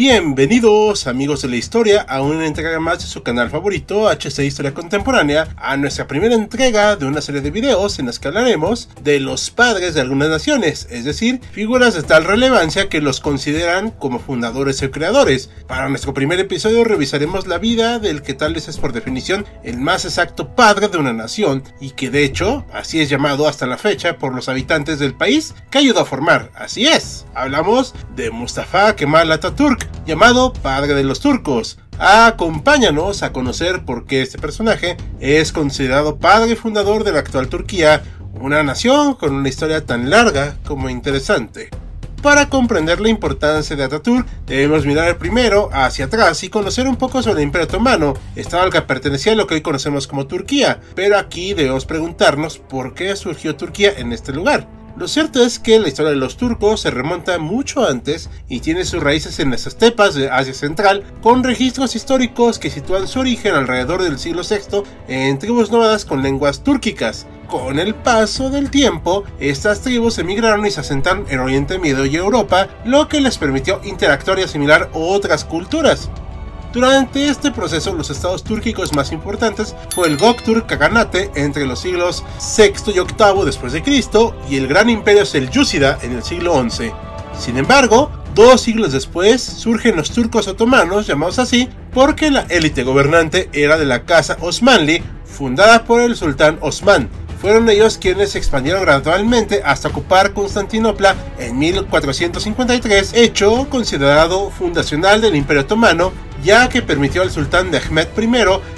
Bienvenidos amigos de la historia a una entrega más de su canal favorito HC Historia Contemporánea, a nuestra primera entrega de una serie de videos en las que hablaremos de los padres de algunas naciones, es decir, figuras de tal relevancia que los consideran como fundadores o creadores. Para nuestro primer episodio revisaremos la vida del que tal vez es por definición el más exacto padre de una nación y que de hecho así es llamado hasta la fecha por los habitantes del país que ayudó a formar, así es, hablamos de Mustafa Kemal Atatürk llamado Padre de los Turcos. Acompáñanos a conocer por qué este personaje es considerado padre fundador de la actual Turquía, una nación con una historia tan larga como interesante. Para comprender la importancia de Atatürk, debemos mirar primero hacia atrás y conocer un poco sobre el Imperio Otomano, estado al que pertenecía a lo que hoy conocemos como Turquía, pero aquí debemos preguntarnos por qué surgió Turquía en este lugar. Lo cierto es que la historia de los turcos se remonta mucho antes y tiene sus raíces en las estepas de Asia Central, con registros históricos que sitúan su origen alrededor del siglo VI en tribus nómadas con lenguas túrquicas. Con el paso del tiempo, estas tribus emigraron y se asentaron en Oriente Medio y Europa, lo que les permitió interactuar y asimilar otras culturas. Durante este proceso, los estados túrquicos más importantes fue el Göktürk Kaganate entre los siglos VI y VIII después de Cristo y el gran imperio selyúcida en el siglo XI. Sin embargo, dos siglos después surgen los turcos otomanos, llamados así, porque la élite gobernante era de la casa Osmanli, fundada por el sultán Osman, fueron ellos quienes se expandieron gradualmente hasta ocupar Constantinopla en 1453, hecho considerado fundacional del Imperio Otomano ya que permitió al sultán de Ahmed I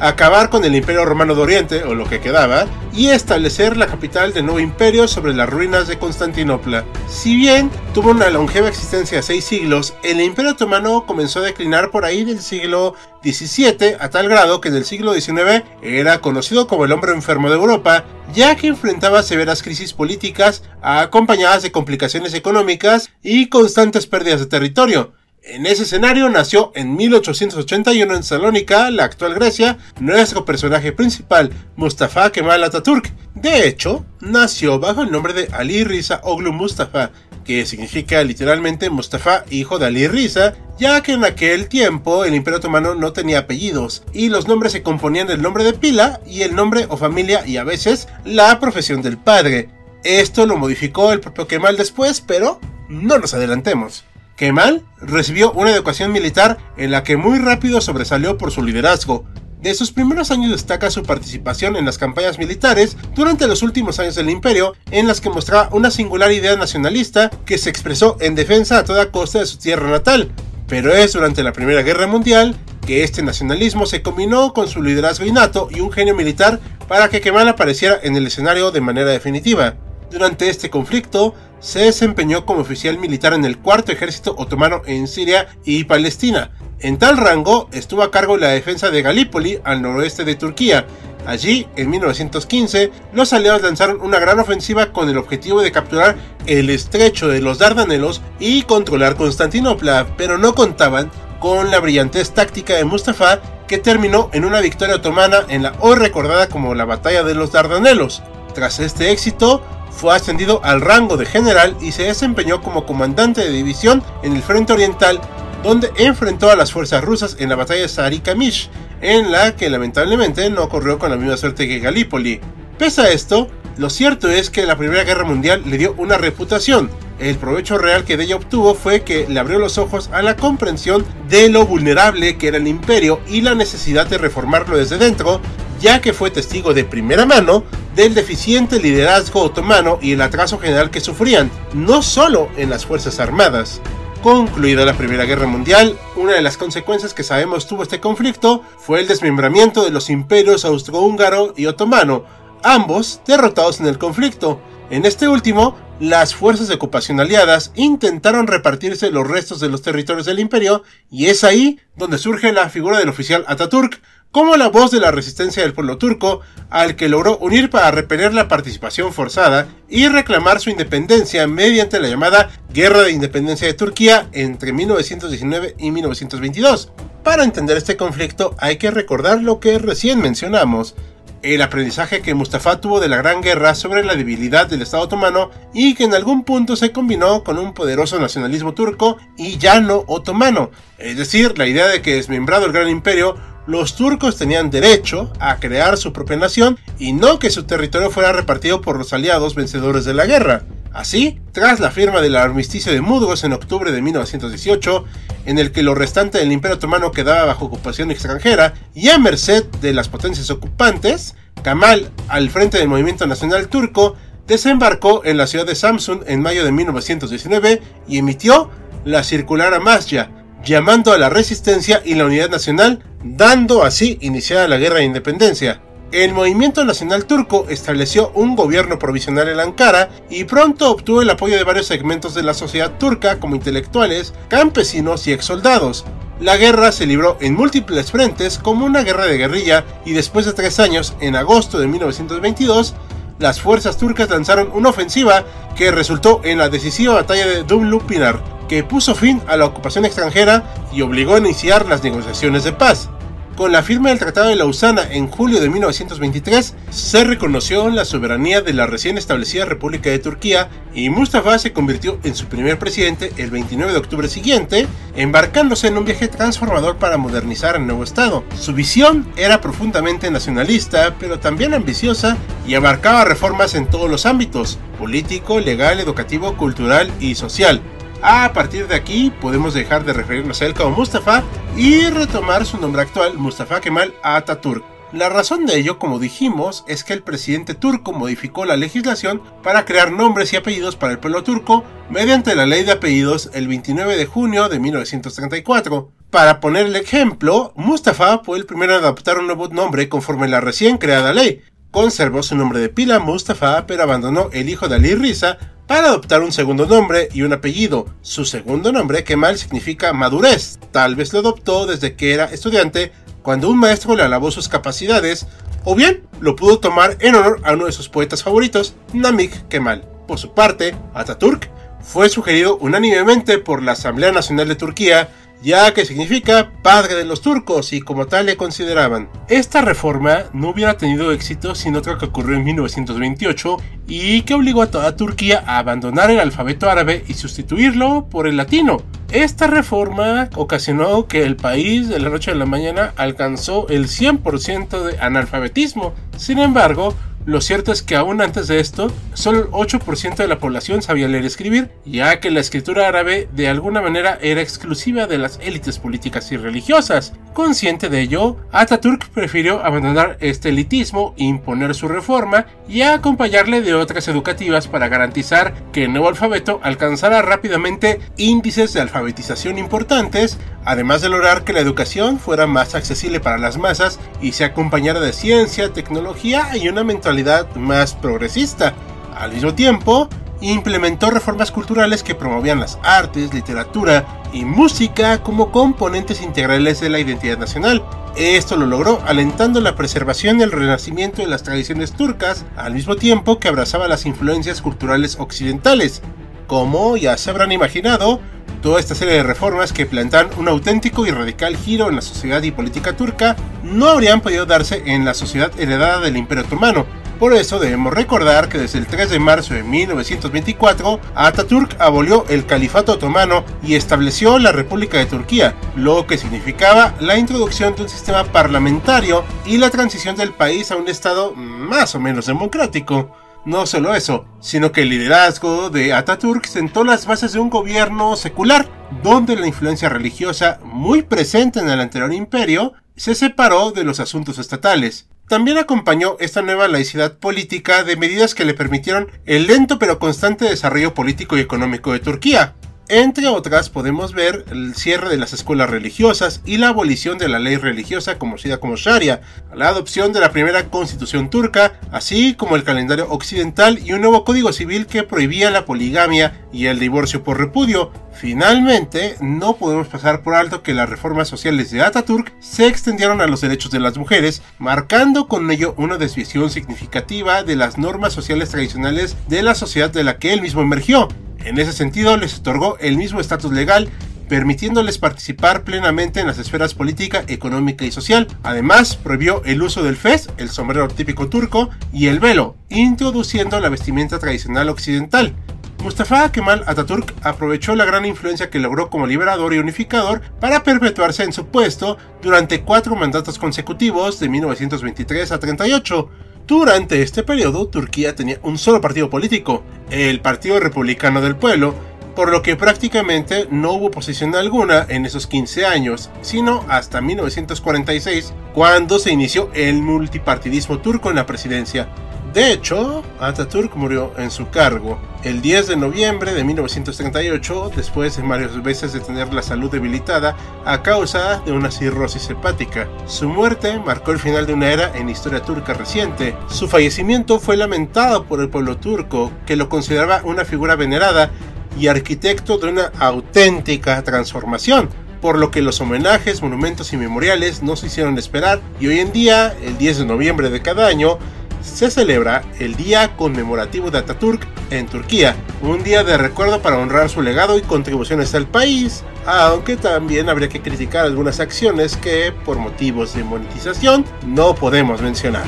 acabar con el Imperio Romano de Oriente, o lo que quedaba, y establecer la capital del nuevo imperio sobre las ruinas de Constantinopla. Si bien tuvo una longeva existencia de seis siglos, el Imperio Otomano comenzó a declinar por ahí del siglo XVII a tal grado que en el siglo XIX era conocido como el hombre enfermo de Europa, ya que enfrentaba severas crisis políticas acompañadas de complicaciones económicas y constantes pérdidas de territorio. En ese escenario nació en 1881 en Salónica, la actual Grecia, nuestro personaje principal, Mustafa Kemal Atatürk. De hecho, nació bajo el nombre de Ali Riza Oglu Mustafa, que significa literalmente Mustafa, hijo de Ali Riza, ya que en aquel tiempo el Imperio Otomano no tenía apellidos y los nombres se componían del nombre de pila y el nombre o familia y a veces la profesión del padre. Esto lo modificó el propio Kemal después, pero no nos adelantemos. Kemal recibió una educación militar en la que muy rápido sobresalió por su liderazgo. De sus primeros años destaca su participación en las campañas militares durante los últimos años del imperio, en las que mostraba una singular idea nacionalista que se expresó en defensa a toda costa de su tierra natal. Pero es durante la Primera Guerra Mundial que este nacionalismo se combinó con su liderazgo innato y un genio militar para que Kemal apareciera en el escenario de manera definitiva. Durante este conflicto, se desempeñó como oficial militar en el cuarto ejército otomano en Siria y Palestina. En tal rango estuvo a cargo de la defensa de Galípoli al noroeste de Turquía. Allí, en 1915, los aliados lanzaron una gran ofensiva con el objetivo de capturar el estrecho de los Dardanelos y controlar Constantinopla, pero no contaban con la brillantez táctica de Mustafa que terminó en una victoria otomana en la hoy recordada como la Batalla de los Dardanelos. Tras este éxito, fue ascendido al rango de general y se desempeñó como comandante de división en el frente oriental, donde enfrentó a las fuerzas rusas en la batalla de Sarikamish, en la que lamentablemente no corrió con la misma suerte que Galípoli. Pese a esto, lo cierto es que la Primera Guerra Mundial le dio una reputación. El provecho real que de ella obtuvo fue que le abrió los ojos a la comprensión de lo vulnerable que era el imperio y la necesidad de reformarlo desde dentro, ya que fue testigo de primera mano del deficiente liderazgo otomano y el atraso general que sufrían, no solo en las Fuerzas Armadas. Concluida la Primera Guerra Mundial, una de las consecuencias que sabemos tuvo este conflicto fue el desmembramiento de los imperios austrohúngaro y otomano, ambos derrotados en el conflicto. En este último, las fuerzas de ocupación aliadas intentaron repartirse los restos de los territorios del imperio y es ahí donde surge la figura del oficial Ataturk como la voz de la resistencia del pueblo turco al que logró unir para repeler la participación forzada y reclamar su independencia mediante la llamada Guerra de Independencia de Turquía entre 1919 y 1922. Para entender este conflicto hay que recordar lo que recién mencionamos, el aprendizaje que Mustafa tuvo de la Gran Guerra sobre la debilidad del Estado otomano y que en algún punto se combinó con un poderoso nacionalismo turco y ya no otomano, es decir, la idea de que desmembrado el Gran Imperio, los turcos tenían derecho a crear su propia nación y no que su territorio fuera repartido por los aliados vencedores de la guerra. Así, tras la firma del armisticio de Mudgos en octubre de 1918, en el que lo restante del Imperio Otomano quedaba bajo ocupación extranjera y a merced de las potencias ocupantes, Kamal, al frente del movimiento nacional turco, desembarcó en la ciudad de Samsun en mayo de 1919 y emitió la circular Amasya, llamando a la resistencia y la unidad nacional, dando así iniciada la guerra de independencia. El movimiento nacional turco estableció un gobierno provisional en Ankara y pronto obtuvo el apoyo de varios segmentos de la sociedad turca como intelectuales, campesinos y exsoldados. La guerra se libró en múltiples frentes como una guerra de guerrilla y después de tres años, en agosto de 1922, las fuerzas turcas lanzaron una ofensiva que resultó en la decisiva batalla de Dumlupinar, que puso fin a la ocupación extranjera y obligó a iniciar las negociaciones de paz. Con la firma del Tratado de Lausana en julio de 1923, se reconoció la soberanía de la recién establecida República de Turquía y Mustafa se convirtió en su primer presidente el 29 de octubre siguiente, embarcándose en un viaje transformador para modernizar el nuevo Estado. Su visión era profundamente nacionalista, pero también ambiciosa y abarcaba reformas en todos los ámbitos, político, legal, educativo, cultural y social a partir de aquí podemos dejar de referirnos a él como Mustafa y retomar su nombre actual, Mustafa Kemal Atatürk. La razón de ello, como dijimos, es que el presidente turco modificó la legislación para crear nombres y apellidos para el pueblo turco mediante la ley de apellidos el 29 de junio de 1934. Para poner el ejemplo, Mustafa fue el primero en adoptar un nuevo nombre conforme la recién creada ley. Conservó su nombre de pila Mustafa, pero abandonó el hijo de Ali Riza para adoptar un segundo nombre y un apellido. Su segundo nombre, Kemal, significa madurez. Tal vez lo adoptó desde que era estudiante, cuando un maestro le alabó sus capacidades, o bien lo pudo tomar en honor a uno de sus poetas favoritos, Namik Kemal. Por su parte, Ataturk fue sugerido unánimemente por la Asamblea Nacional de Turquía ya que significa padre de los turcos y como tal le consideraban. Esta reforma no hubiera tenido éxito sin otra que ocurrió en 1928 y que obligó a toda Turquía a abandonar el alfabeto árabe y sustituirlo por el latino. Esta reforma ocasionó que el país de la noche a la mañana alcanzó el 100% de analfabetismo. Sin embargo, lo cierto es que aún antes de esto, solo el 8% de la población sabía leer y escribir, ya que la escritura árabe de alguna manera era exclusiva de las élites políticas y religiosas. Consciente de ello, Ataturk prefirió abandonar este elitismo, imponer su reforma y acompañarle de otras educativas para garantizar que el nuevo alfabeto alcanzara rápidamente índices de alfabetización importantes, además de lograr que la educación fuera más accesible para las masas y se acompañara de ciencia, tecnología y una mentalidad más progresista. Al mismo tiempo, implementó reformas culturales que promovían las artes, literatura y música como componentes integrales de la identidad nacional. Esto lo logró alentando la preservación y el renacimiento de las tradiciones turcas, al mismo tiempo que abrazaba las influencias culturales occidentales. Como ya se habrán imaginado, toda esta serie de reformas que plantan un auténtico y radical giro en la sociedad y política turca no habrían podido darse en la sociedad heredada del Imperio Otomano, por eso debemos recordar que desde el 3 de marzo de 1924, Ataturk abolió el califato otomano y estableció la República de Turquía, lo que significaba la introducción de un sistema parlamentario y la transición del país a un Estado más o menos democrático. No solo eso, sino que el liderazgo de Ataturk sentó las bases de un gobierno secular, donde la influencia religiosa, muy presente en el anterior imperio, se separó de los asuntos estatales. También acompañó esta nueva laicidad política de medidas que le permitieron el lento pero constante desarrollo político y económico de Turquía. Entre otras podemos ver el cierre de las escuelas religiosas y la abolición de la ley religiosa conocida como Sharia, la adopción de la primera constitución turca, así como el calendario occidental y un nuevo código civil que prohibía la poligamia y el divorcio por repudio. Finalmente, no podemos pasar por alto que las reformas sociales de Ataturk se extendieron a los derechos de las mujeres, marcando con ello una desviación significativa de las normas sociales tradicionales de la sociedad de la que él mismo emergió. En ese sentido, les otorgó el mismo estatus legal permitiéndoles participar plenamente en las esferas política, económica y social. Además, prohibió el uso del fez, el sombrero típico turco, y el velo, introduciendo la vestimenta tradicional occidental. Mustafa Kemal Atatürk aprovechó la gran influencia que logró como liberador y unificador para perpetuarse en su puesto durante cuatro mandatos consecutivos de 1923 a 38. Durante este periodo, Turquía tenía un solo partido político, el Partido Republicano del Pueblo, por lo que prácticamente no hubo posición alguna en esos 15 años, sino hasta 1946, cuando se inició el multipartidismo turco en la presidencia. De hecho, Atatürk murió en su cargo el 10 de noviembre de 1938, después de varias veces de tener la salud debilitada a causa de una cirrosis hepática. Su muerte marcó el final de una era en historia turca reciente. Su fallecimiento fue lamentado por el pueblo turco, que lo consideraba una figura venerada y arquitecto de una auténtica transformación por lo que los homenajes, monumentos y memoriales no se hicieron esperar y hoy en día, el 10 de noviembre de cada año, se celebra el Día Conmemorativo de Ataturk en Turquía, un día de recuerdo para honrar su legado y contribuciones al país, aunque también habría que criticar algunas acciones que, por motivos de monetización, no podemos mencionar.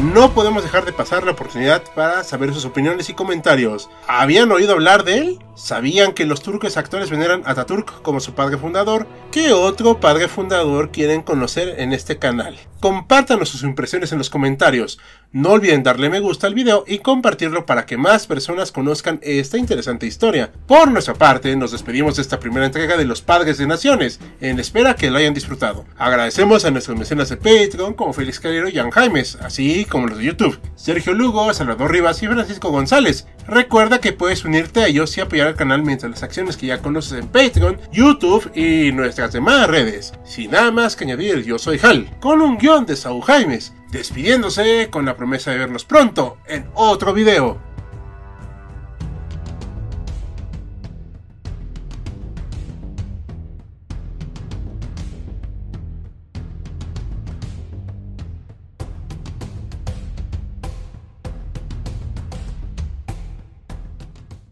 No podemos dejar de pasar la oportunidad para saber sus opiniones y comentarios. ¿Habían oído hablar de él? ¿Sabían que los turcos actuales veneran a Ataturk como su padre fundador? ¿Qué otro padre fundador quieren conocer en este canal? Compártanos sus impresiones en los comentarios. No olviden darle me gusta al video y compartirlo para que más personas conozcan esta interesante historia. Por nuestra parte, nos despedimos de esta primera entrega de Los Padres de Naciones, en espera que lo hayan disfrutado. Agradecemos a nuestros mecenas de Patreon como Félix Calero y Jan Jaimes, así como los de YouTube, Sergio Lugo, Salvador Rivas y Francisco González. Recuerda que puedes unirte a ellos y apoyar al canal mientras las acciones que ya conoces en Patreon, YouTube y nuestras demás redes. Sin nada más que añadir, yo soy Hal, con un guion de Saúl Jaimes, despidiéndose con la promesa de vernos pronto en otro video.